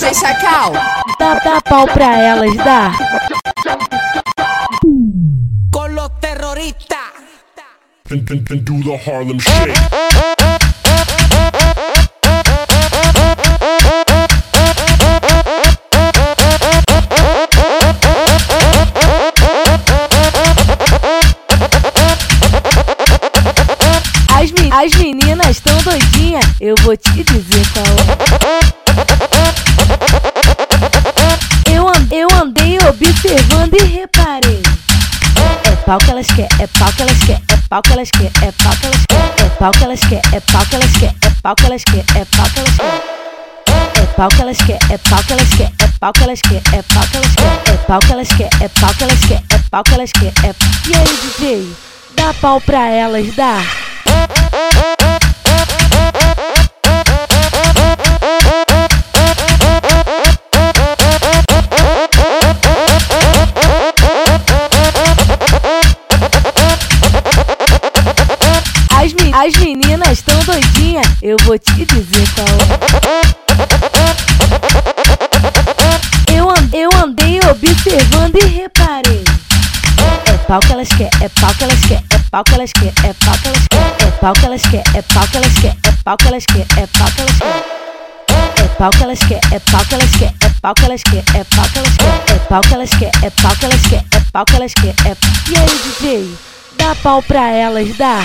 Chacal. Dá, dá pau pra elas, dá. And, and do the Harlem Shake. As, me- as meninas tão doidinhas, eu vou te dizer qual é. Observando e reparei. É pau que elas quer, é pau que elas quer, é pau que elas quer, é pau que elas quer, é pau que elas quer, é pau que elas quer, é pau que elas quer, é pau que elas quer. É pau que elas quer, é pau que elas quer, é pau que elas quer, é pau que elas quer, é pau que elas quer, é pau que elas quer, é pau que elas quer, é. E aí, DJ? Dá pau pra elas, dá. Eu vou te dizer qual é. Eu, an- eu andei observando e reparei. É pau que elas quer, é pau que elas quer, é pau que elas quer, é pau que elas quer, é pau que elas quer, é pau que elas quer, é pau que elas quer, é pau que elas quer. É pau que elas quer, é pau que elas quer, é pau que elas quer, é pau que elas quer, é pau que elas quer, é pau que elas quer, é pau que elas quer, é. E aí, DJ? Dá pau pra elas, dá.